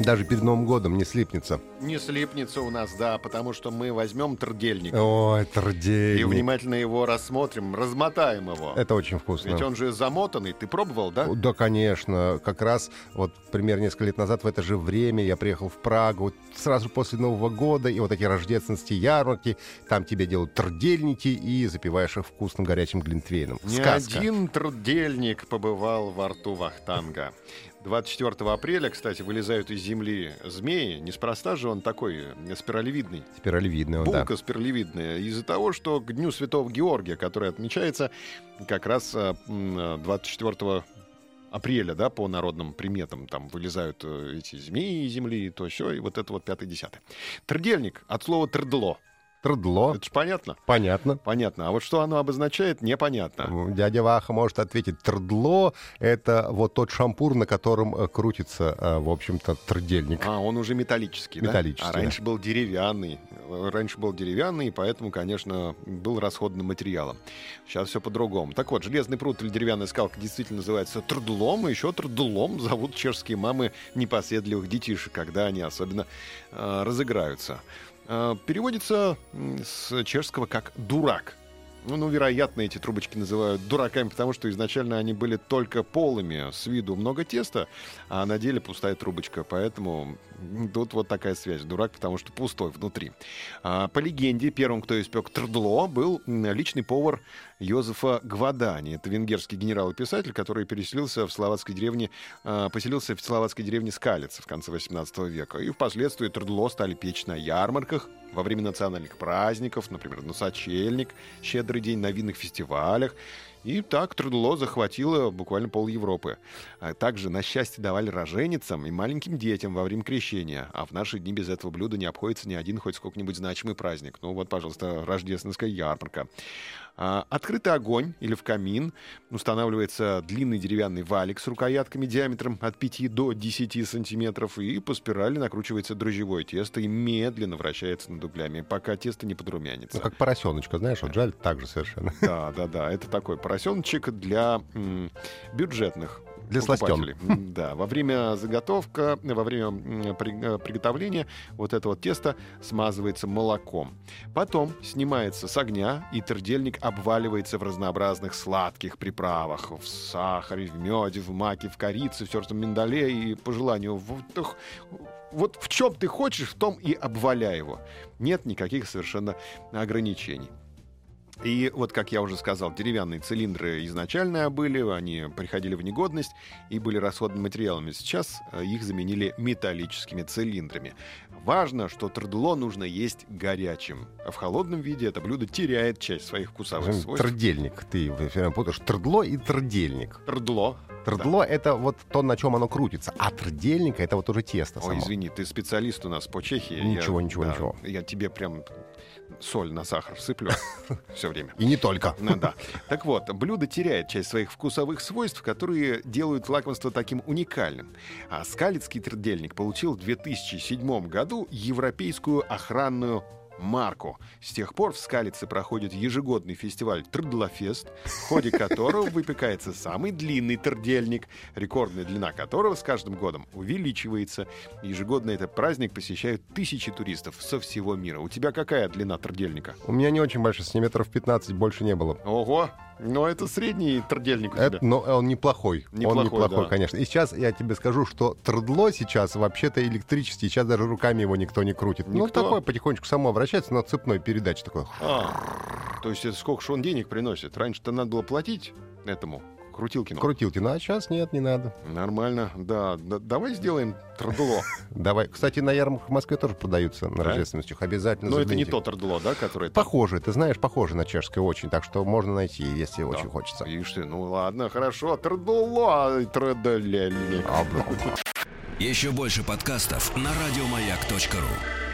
Даже перед Новым годом не слипнется. Не слипнется у нас, да, потому что мы возьмем трдельник Ой, и трдельник. внимательно его рассмотрим, размотаем его. Это очень вкусно. Ведь он же замотанный. Ты пробовал, да? Да, конечно. Как раз вот примерно несколько лет назад в это же время я приехал в Прагу сразу после Нового года, и вот эти рождественские ярмарки, там тебе делают трдельники и запиваешь их вкусным горячим глинтвейном. Ни Сказка. один трдельник побывал во рту Вахтанга. 24 апреля, кстати, вылезают из земли змеи. Неспроста же он такой э, спиралевидный. Спиралевидный он, да. Булка спиралевидная. Из-за того, что к Дню Святого Георгия, который отмечается как раз а, м, а, 24 апреля, да, по народным приметам, там вылезают э, эти змеи из земли, то все, и вот это вот пятый-десятый. Трдельник от слова трдло. Трдло. Это же понятно? Понятно. Понятно. А вот что оно обозначает, непонятно. Дядя Ваха может ответить, трдло — это вот тот шампур, на котором э, крутится, э, в общем-то, трдельник. А, он уже металлический, да? Металлический, А раньше был деревянный. Раньше был деревянный, и поэтому, конечно, был расходным материалом. Сейчас все по-другому. Так вот, железный пруд или деревянная скалка действительно называется трдлом, и еще трдлом зовут чешские мамы непоседливых детишек, когда они особенно э, разыграются. Э, переводится с чешского как «дурак». Ну, ну, вероятно, эти трубочки называют дураками, потому что изначально они были только полыми, с виду много теста, а на деле пустая трубочка. Поэтому тут вот такая связь. Дурак, потому что пустой внутри. А, по легенде, первым, кто испек трдло, был личный повар Йозефа Гвадани. Это венгерский генерал и писатель, который переселился в словацкой деревне, а, поселился в словацкой деревне Скалица в конце 18 века. И впоследствии трдло стали печь на ярмарках, во время национальных праздников, например, на сочельник, щедрый день на винных фестивалях. И так Трудло захватило буквально пол Европы. А также на счастье давали роженицам и маленьким детям во время крещения. А в наши дни без этого блюда не обходится ни один хоть сколько-нибудь значимый праздник. Ну вот, пожалуйста, рождественская ярмарка. А, Открытый огонь или в камин устанавливается длинный деревянный валик с рукоятками диаметром от 5 до 10 сантиметров, и по спирали накручивается дрожжевое тесто и медленно вращается над углями, пока тесто не подрумянится. Ну, как поросеночка, знаешь, вот жаль, так же совершенно. Да, да, да. Это такой поросеночек для бюджетных. Для сластен. Да, во время заготовка, во время э, приготовления вот это вот тесто смазывается молоком. Потом снимается с огня, и трдельник обваливается в разнообразных сладких приправах. В сахаре, в меде, в маке, в корице, в тертом миндале и по желанию. в- Вот в чем ты хочешь, в том и обваляй его. Нет никаких совершенно ограничений. И вот, как я уже сказал, деревянные цилиндры изначально были, они приходили в негодность и были расходными материалами. Сейчас э, их заменили металлическими цилиндрами. Важно, что трдло нужно есть горячим, а в холодном виде это блюдо теряет часть своих вкусовых свойств. Трдельник. Ты время путаешь трдло и трдельник. Трдло. Трдло — это вот то, на чем оно крутится, а трдельник — это вот уже тесто Ой, само. извини, ты специалист у нас по Чехии. Ничего, Я- ничего, да, ничего. Я тебе прям соль на сахар сыплю все время. И не только. Ну да. Так вот, блюдо теряет часть своих вкусовых свойств, которые делают лакомство таким уникальным. А скалицкий трдельник получил в 2007 году европейскую охранную марку. С тех пор в Скалице проходит ежегодный фестиваль Трдлофест, в ходе которого выпекается самый длинный трдельник, рекордная длина которого с каждым годом увеличивается. Ежегодно этот праздник посещают тысячи туристов со всего мира. У тебя какая длина трдельника? У меня не очень большой, сантиметров 15 больше не было. Ого! Ну, это средний трдельник у тебя. Это, но он неплохой. он Неплохой, неплохой, да. конечно. И сейчас я тебе скажу, что трдло сейчас вообще-то электрический. Сейчас даже руками его никто не крутит. Ну, Никто? такое потихонечку само вращается, но цепной передач такой. А, то есть это сколько же он денег приносит? Раньше-то надо было платить этому Крутилкину. Крутилки. Ну, а сейчас нет, не надо. Нормально, да. Да- Давай сделаем трдло. Давай. Кстати, на ярмарках в Москве тоже продаются на Да? рождественностях. Обязательно Но это не то трдло, да, которое... Похоже, ты знаешь, похоже на чешское очень, так что можно найти, если очень хочется. Ишь ты, ну ладно, хорошо. Трдло. А, бля. Еще больше подкастов на радиомаяк.ру.